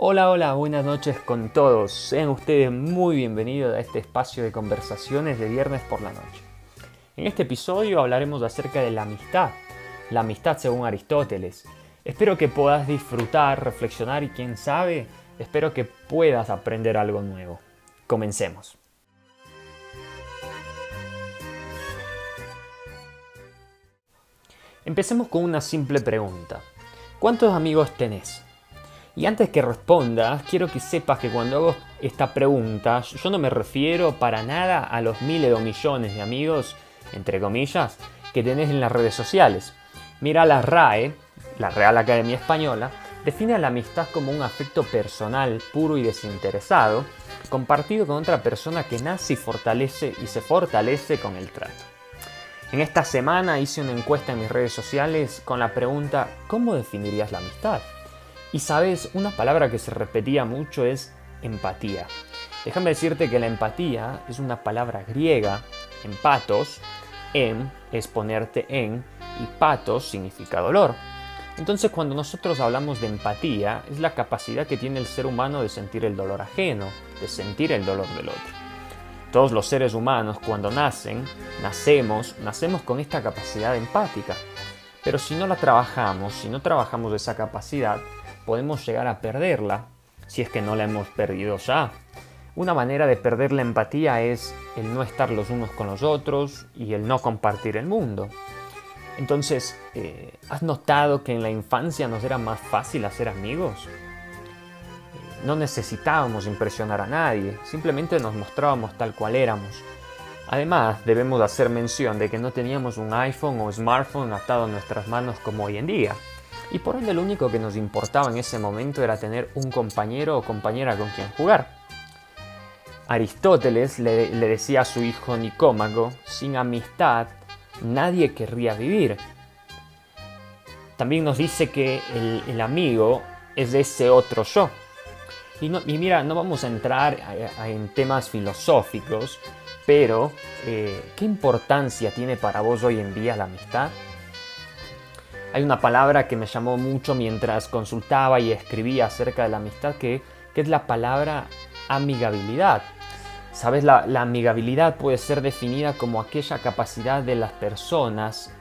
Hola, hola, buenas noches con todos. Sean ustedes muy bienvenidos a este espacio de conversaciones de viernes por la noche. En este episodio hablaremos acerca de la amistad, la amistad según Aristóteles. Espero que puedas disfrutar, reflexionar y quién sabe, espero que puedas aprender algo nuevo. Comencemos. Empecemos con una simple pregunta. ¿Cuántos amigos tenés? Y antes que respondas, quiero que sepas que cuando hago esta pregunta, yo no me refiero para nada a los miles o millones de amigos, entre comillas, que tenés en las redes sociales. Mira la RAE, la Real Academia Española, define la amistad como un afecto personal, puro y desinteresado, compartido con otra persona que nace y fortalece y se fortalece con el trato. En esta semana hice una encuesta en mis redes sociales con la pregunta ¿cómo definirías la amistad? Y sabes, una palabra que se repetía mucho es empatía. Déjame decirte que la empatía es una palabra griega, empatos, em es ponerte en y patos significa dolor. Entonces cuando nosotros hablamos de empatía es la capacidad que tiene el ser humano de sentir el dolor ajeno, de sentir el dolor del otro. Todos los seres humanos cuando nacen, nacemos, nacemos con esta capacidad empática. Pero si no la trabajamos, si no trabajamos esa capacidad, podemos llegar a perderla si es que no la hemos perdido ya. Una manera de perder la empatía es el no estar los unos con los otros y el no compartir el mundo. Entonces, eh, ¿has notado que en la infancia nos era más fácil hacer amigos? Eh, no necesitábamos impresionar a nadie, simplemente nos mostrábamos tal cual éramos. Además, debemos hacer mención de que no teníamos un iPhone o smartphone atado a nuestras manos como hoy en día y por ende lo único que nos importaba en ese momento era tener un compañero o compañera con quien jugar. Aristóteles le, decía a su hijo Nicómago, sin amistad nadie querría vivir. También nos dice que el, amigo es de ese otro yo. Y, mira, no vamos a entrar en temas filosóficos, pero eh, ¿qué importancia tiene para vos hoy en día la amistad? Hay una palabra que me llamó mucho mientras consultaba y escribía acerca de la amistad que, es la palabra amigabilidad. Sabes, la, amigabilidad puede ser definida como aquella capacidad de las personas,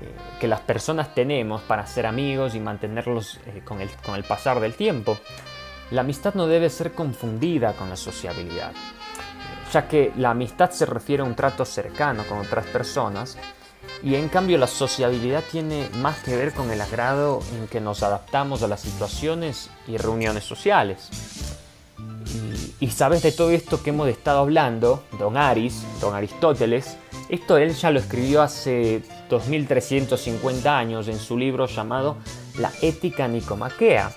eh, que las personas tenemos para ser amigos y mantenerlos eh, con, el, con el pasar del tiempo. La amistad no debe ser confundida con la sociabilidad, ya que la amistad se refiere a un trato cercano con otras personas y en cambio la sociabilidad tiene más que ver con el agrado en que nos adaptamos a las situaciones y reuniones sociales. Y, sabes de todo esto que hemos estado hablando, don Aris, don Aristóteles, esto él ya lo escribió hace 2350 años en su libro llamado La Ética Nicomaquea,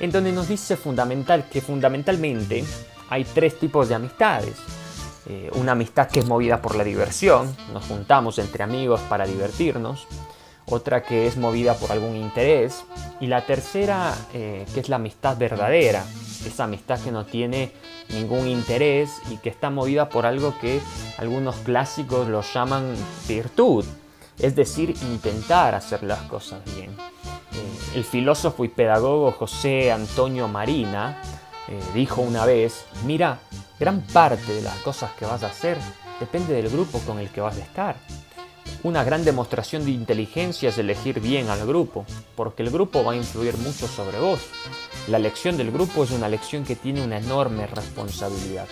en donde nos dice fundamental que fundamentalmente hay tres tipos de amistades eh, una amistad que es movida por la diversión, nos juntamos entre amigos para divertirnos, otra que es movida por algún interés y la tercera eh, que es la amistad verdadera, esa amistad que no tiene ningún interés y que está movida por algo que algunos clásicos lo llaman virtud, es decir, intentar hacer las cosas bien. Eh, el filósofo y pedagogo José Antonio Marina dijo una vez, mira, Gran parte de las cosas que vas a hacer depende del grupo con el que vas a estar. Una gran demostración de inteligencia es elegir bien al grupo, porque el grupo va a influir mucho sobre vos. La elección del grupo es una elección que tiene una enorme responsabilidad.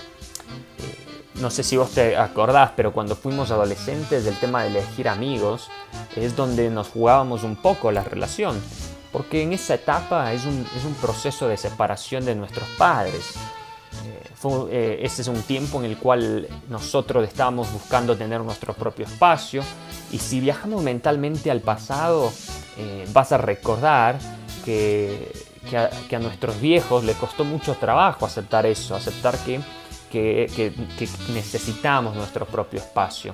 Eh, no sé si vos te acordás, pero cuando fuimos adolescentes del tema de elegir amigos es donde nos jugábamos un poco la relación, porque en esa etapa es un proceso de separación de nuestros padres eh, ese es un tiempo en el cual nosotros estábamos buscando tener nuestro propio espacio. Y si viajamos mentalmente al pasado, eh, vas a recordar que, a, nuestros viejos le costó mucho trabajo aceptar eso, aceptar que, que necesitamos nuestro propio espacio.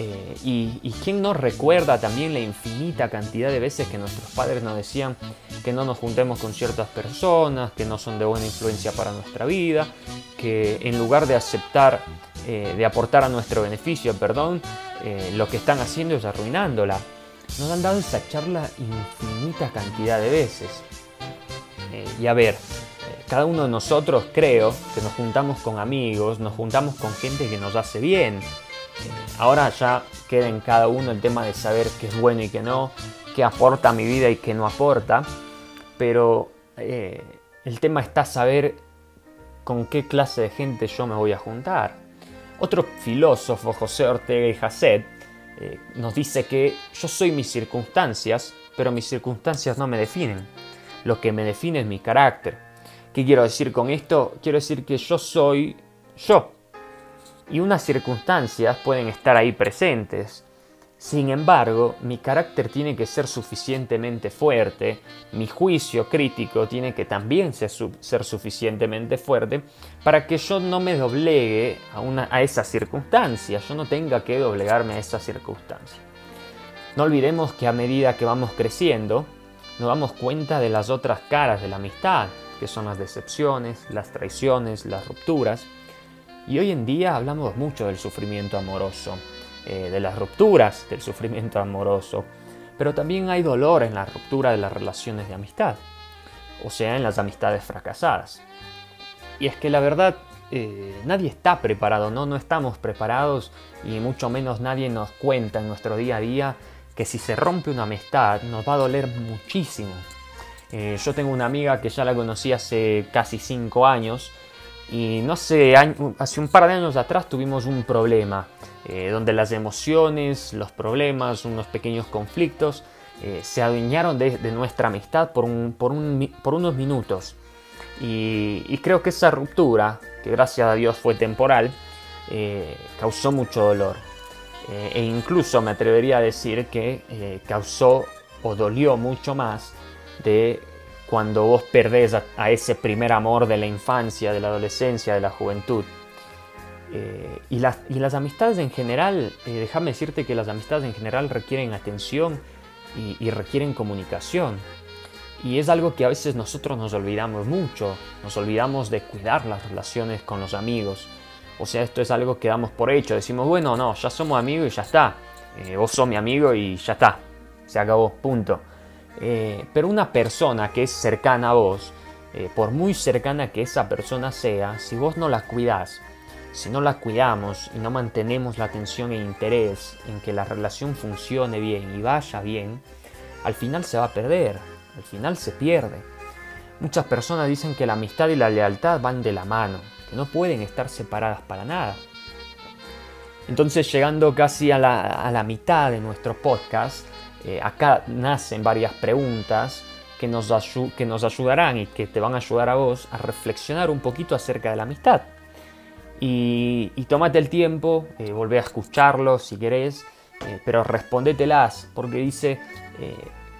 Eh, y, quién no recuerda también la infinita cantidad de veces que nuestros padres nos decían que no nos juntemos con ciertas personas, que no son de buena influencia para nuestra vida, que en lugar de aceptar, eh, de aportar a nuestro beneficio, perdón, eh, lo que están haciendo es arruinándola. Nos han dado esa charla infinita cantidad de veces. y a ver, cada uno de nosotros creo que nos juntamos con amigos, nos juntamos con gente que nos hace bien. Ahora ya queda en cada uno el tema de saber qué es bueno y qué no, qué aporta a mi vida y qué no aporta, pero eh, el tema está saber con qué clase de gente yo me voy a juntar. Otro filósofo, José Ortega y Gasset, eh, nos dice que yo soy mis circunstancias, pero mis circunstancias no me definen. Lo que me define es mi carácter. ¿Qué quiero decir con esto? Quiero decir que yo soy yo. Y unas circunstancias pueden estar ahí presentes, sin embargo, mi carácter tiene que ser suficientemente fuerte, mi juicio crítico tiene que también ser, suficientemente fuerte para que yo no me doblegue a, una, a esa circunstancia, yo no tenga que doblegarme a esa circunstancia. No olvidemos que a medida que vamos creciendo, nos damos cuenta de las otras caras de la amistad, que son las decepciones, las traiciones, las rupturas. Y hoy en día hablamos mucho del sufrimiento amoroso eh, de las rupturas, del sufrimiento amoroso, pero también hay dolor en la ruptura de las relaciones de amistad, o sea, en las amistades fracasadas. Y es que la verdad, eh, nadie está preparado, ¿no? No estamos preparados y mucho menos nadie nos cuenta en nuestro día a día que si se rompe una amistad nos va a doler muchísimo. Eh, yo tengo una amiga que ya la conocí hace casi 5 años y no sé, hace un par de años atrás tuvimos un problema, eh, donde las emociones, los problemas, unos pequeños conflictos eh, se adueñaron de, nuestra amistad por, unos minutos. Y, creo que esa ruptura, que gracias a Dios fue temporal, eh, causó mucho dolor. e incluso me atrevería a decir que causó o dolió mucho más de cuando vos perdés a, ese primer amor de la infancia, de la adolescencia, de la juventud. Eh, y, las, y, las, amistades en general, eh, déjame decirte que las amistades en general requieren atención y, requieren comunicación. Y es algo que a veces nosotros nos olvidamos mucho, nos olvidamos de cuidar las relaciones con los amigos. O sea, esto es algo que damos por hecho, decimos, bueno, no, ya somos amigos y ya está. Eh, vos sos mi amigo y ya está, se acabó, punto. Eh, pero una persona que es cercana a vos, eh, por muy cercana que esa persona sea, si vos no la cuidás, si no la cuidamos y no mantenemos la atención e interés en que la relación funcione bien y vaya bien, al final se va a perder, al final se pierde. Muchas personas dicen que la amistad y la lealtad van de la mano, que no pueden estar separadas para nada. Entonces, llegando casi a la, a la mitad de nuestro podcast, eh, acá nacen varias preguntas que nos, que nos ayudarán y que te van a ayudar a vos a reflexionar un poquito acerca de la amistad. Y, y tómate el tiempo, eh, volvé a escucharlo si querés, eh, pero respondételas, porque dice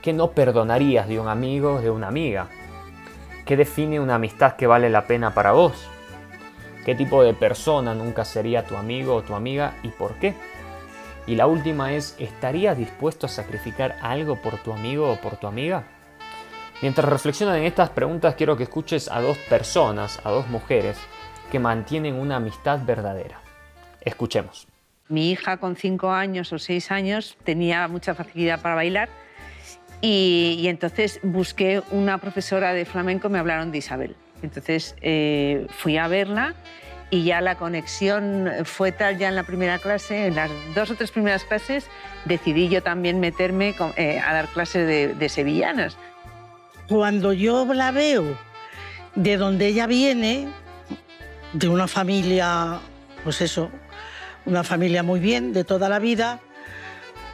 que no perdonarías de un amigo de una amiga. ¿Qué define una amistad que vale la pena para vos? ¿Qué tipo de persona nunca sería tu amigo o tu amiga y por qué? Y la última es, ¿estarías dispuesto a sacrificar algo por tu amigo o por tu amiga? Mientras reflexionan en estas preguntas, quiero que escuches a dos personas, a dos mujeres, que mantienen una amistad verdadera. Escuchemos. Mi hija con cinco años o seis años tenía mucha facilidad para bailar y, entonces busqué una profesora de flamenco, me hablaron de Isabel. Entonces eh, fui a verla y ya la conexión fue tal ya en la primera clase, en las dos o tres primeras clases, decidí yo también meterme eh, a dar clases de, sevillanas. Cuando yo la veo de donde ella viene, de una familia, pues eso, una familia muy bien, de toda la vida,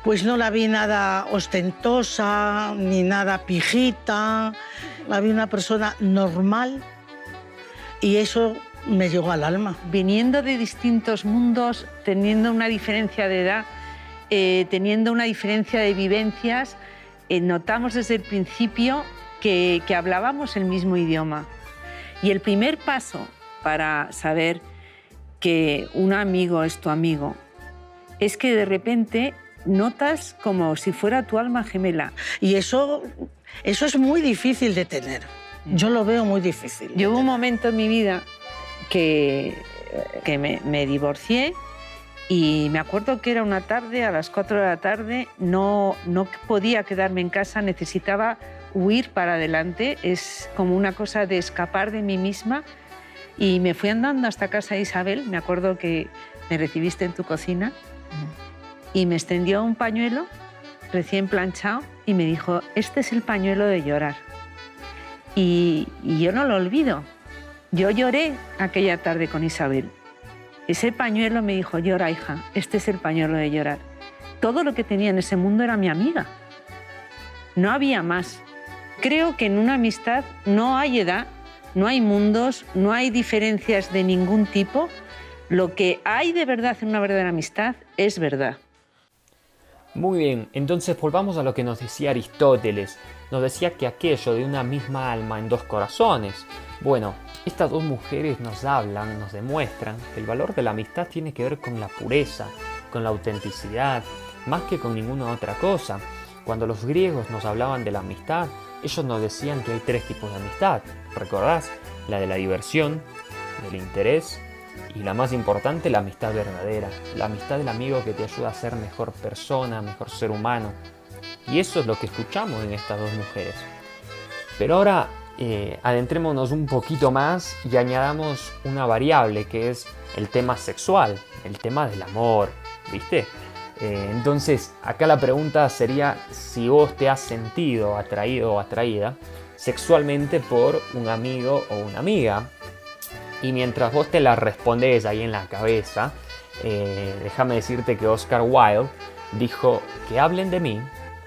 pues no la vi nada ostentosa, ni nada pijita, la vi una persona normal y eso me llegó al alma. Viniendo de distintos mundos, teniendo una diferencia de edad, eh, teniendo una diferencia de vivencias, eh, notamos desde el principio que, que hablábamos el mismo idioma. Y el primer paso para saber que un amigo es tu amigo es que de repente notas como si fuera tu alma gemela. Y eso, eso es muy difícil de tener. Yo lo veo muy difícil. Yo hubo un momento en mi vida que, me, divorcié y me acuerdo que era una tarde, a las 4 de la tarde, no, no podía quedarme en casa, necesitaba huir para adelante, es como una cosa de escapar de mí misma. Y me fui andando hasta casa de Isabel, me acuerdo que me recibiste en tu cocina, y me extendió un pañuelo recién planchado y me dijo, este es el pañuelo de llorar. Y yo no lo olvido. Yo lloré aquella tarde con Isabel. Ese pañuelo me dijo, llora hija, este es el pañuelo de llorar. Todo lo que tenía en ese mundo era mi amiga. No había más. Creo que en una amistad no hay edad, no hay mundos, no hay diferencias de ningún tipo. Lo que hay de verdad en una verdadera amistad es verdad. Muy bien, entonces volvamos a lo que nos decía Aristóteles. Nos decía que aquello de una misma alma en dos corazones. Bueno, estas dos mujeres nos hablan, nos demuestran que el valor de la amistad tiene que ver con la pureza, con la autenticidad, más que con ninguna otra cosa. Cuando los griegos nos hablaban de la amistad, ellos nos decían que hay tres tipos de amistad. ¿Recordás? La de la diversión, del interés y la más importante, la amistad verdadera, la amistad del amigo que te ayuda a ser mejor persona, mejor ser humano. Y eso es lo que escuchamos en estas dos mujeres. Pero ahora eh, adentrémonos un poquito más y añadamos una variable que es el tema sexual, el tema del amor, ¿viste? Eh, entonces, acá la pregunta sería si vos te has sentido atraído o atraída sexualmente por un amigo o una amiga, y mientras vos te la respondes ahí en la cabeza, eh, déjame decirte que Oscar Wilde dijo que hablen de mí,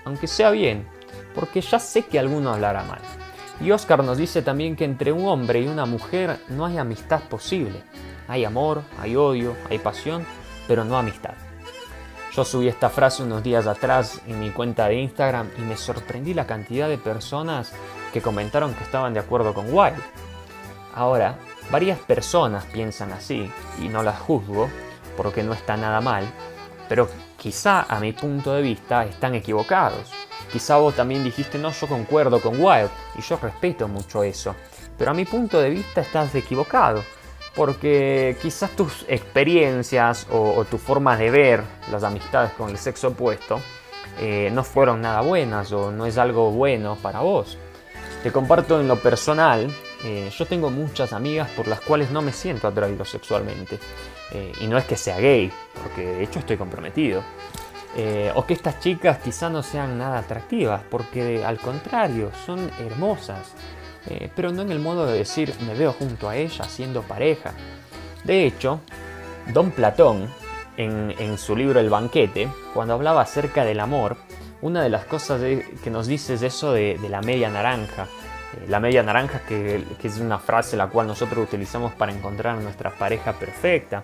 aunque sea bien, porque ya sé que alguno hablará mal. Y Oscar nos dice también que entre un hombre y una mujer no hay amistad posible. Hay amor, hay odio, hay pasión, pero no amistad. Yo subí esta frase unos días atrás en mi cuenta de Instagram y me sorprendí la cantidad de personas que comentaron que estaban de acuerdo con Wilde. Ahora, Varias personas piensan así y no las juzgo porque no está nada mal, pero quizá a mi punto de vista están equivocados. Quizá vos también dijiste, no, yo concuerdo con Wild y yo respeto mucho eso, pero a mi punto de vista estás equivocado, porque quizás tus experiencias o, tu forma de ver las amistades con el sexo opuesto eh, no fueron nada buenas o no es algo bueno para vos. Te comparto en lo personal eh, yo tengo muchas amigas por las cuales no me siento atraído sexualmente. Eh, y no es que sea gay, porque de hecho estoy comprometido. Eh, o que estas chicas quizá no sean nada atractivas, porque al contrario, son hermosas. pero no en el modo de decir me veo junto a ella siendo pareja. De hecho, Don Platón, en, su libro El banquete, cuando hablaba acerca del amor, una de las cosas que nos dice es eso de la media naranja, eh, la media naranja, que, es una frase la cual nosotros utilizamos para encontrar nuestra pareja perfecta,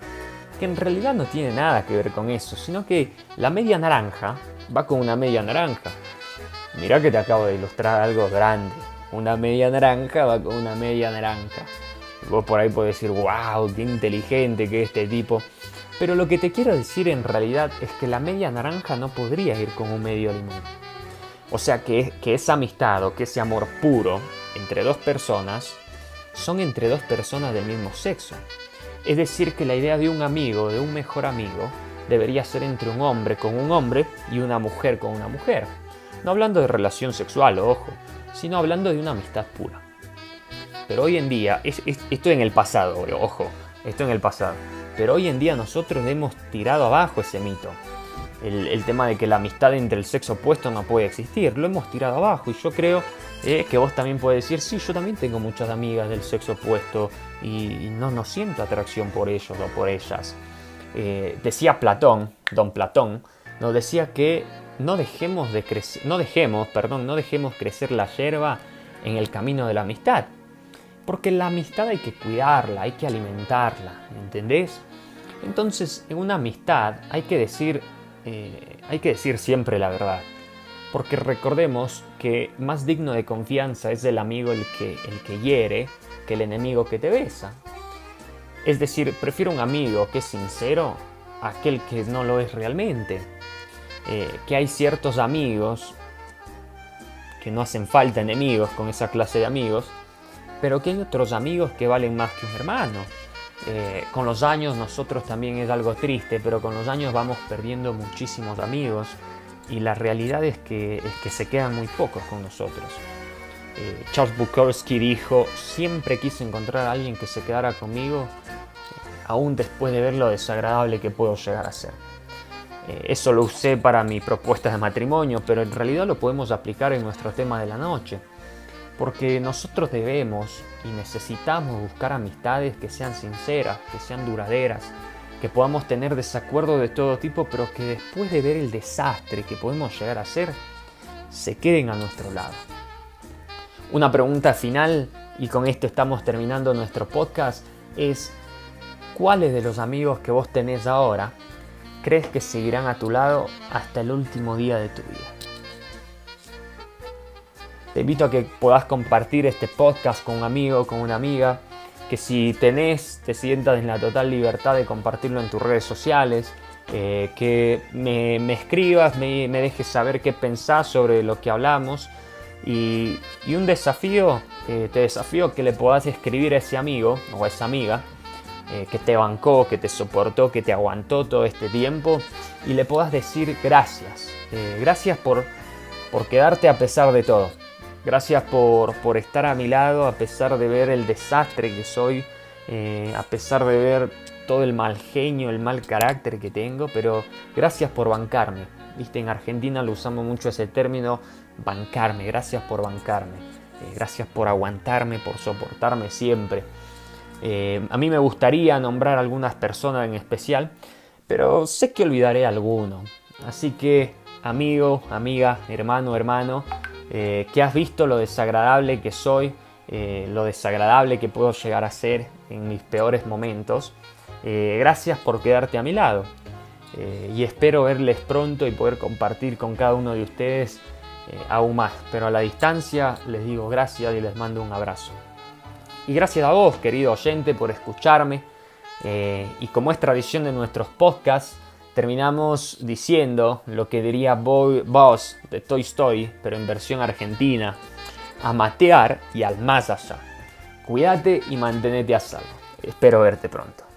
que en realidad no tiene nada que ver con eso, sino que la media naranja va con una media naranja. Mirá que te acabo de ilustrar algo grande. Una media naranja va con una media naranja. Vos por ahí podés decir, wow, qué inteligente que es este tipo. Pero lo que te quiero decir en realidad es que la media naranja no podría ir con un medio limón. O sea que, que esa amistad o que ese amor puro entre dos personas son entre dos personas del mismo sexo. Es decir, que la idea de un amigo, de un mejor amigo, debería ser entre un hombre con un hombre y una mujer con una mujer. No hablando de relación sexual, ojo, sino hablando de una amistad pura. Pero hoy en día, esto en el pasado, ojo, esto en el pasado. Pero hoy en día nosotros hemos tirado abajo ese mito el, tema de que la amistad entre el sexo opuesto no puede existir. Lo hemos tirado abajo y yo creo eh, que vos también puedes decir, sí, yo también tengo muchas amigas del sexo opuesto y, no, no siento atracción por ellos o por ellas. Eh, decía Platón, don Platón, nos decía que no dejemos de crecer, no dejemos, perdón, no dejemos crecer la hierba en el camino de la amistad. Porque la amistad hay que cuidarla, hay que alimentarla, ¿entendés? Entonces, en una amistad hay que decir eh, hay que decir siempre la verdad. Porque recordemos que más digno de confianza es el amigo el que, el que hiere que el enemigo que te besa. Es decir, prefiero un amigo que es sincero a aquel que no lo es realmente. Eh, que hay ciertos amigos que no hacen falta enemigos con esa clase de amigos, pero que hay otros amigos que valen más que un hermano. Eh, con los años nosotros también es algo triste, pero con los años vamos perdiendo muchísimos amigos y la realidad es que, es que se quedan muy pocos con nosotros. Eh, Charles Bukowski dijo, siempre quise encontrar a alguien que se quedara conmigo, eh, aún después de ver lo desagradable que puedo llegar a ser. Eso lo usé para mi propuesta de matrimonio, pero en realidad lo podemos aplicar en nuestro tema de la noche. Porque nosotros debemos y necesitamos buscar amistades que sean sinceras, que sean duraderas, que podamos tener desacuerdos de todo tipo, pero que después de ver el desastre que podemos llegar a hacer, se queden a nuestro lado. Una pregunta final, y con esto estamos terminando nuestro podcast, es ¿cuáles de los amigos que vos tenés ahora crees que seguirán a tu lado hasta el último día de tu vida? Te invito a que puedas compartir este podcast con un amigo, con una amiga, que si tenés, te sientas en la total libertad de compartirlo en tus redes sociales, eh, que me, escribas, me, dejes saber qué pensás sobre lo que hablamos. Y, un desafío, eh, te desafío que le puedas escribir a ese amigo o a esa amiga eh, que te bancó, que te soportó, que te aguantó todo este tiempo y le puedas decir gracias. gracias por, por quedarte a pesar de todo. Gracias por, por, estar a mi lado a pesar de ver el desastre que soy, a pesar de ver todo el mal genio, el mal carácter que tengo, pero gracias por bancarme. Viste, en Argentina lo usamos mucho ese término, bancarme, gracias por bancarme, eh, gracias por aguantarme, por soportarme siempre. Eh, a mí me gustaría nombrar algunas personas en especial, pero sé que olvidaré alguno. Así que, amigo, amiga, hermano, hermano, eh, que has visto lo desagradable que soy, lo desagradable que puedo llegar a ser en mis peores momentos, eh, gracias por quedarte a mi lado eh, y espero verles pronto y poder compartir con cada uno de ustedes eh, aún más. Pero a la distancia les digo gracias y les mando un abrazo. Y gracias a vos, querido oyente, por escucharme. y como es tradición de nuestros podcasts, terminamos diciendo lo que diría Boy Boss de Toy Story, pero en versión argentina. A matear y al más allá. Cuídate y mantenete a salvo. Espero verte pronto.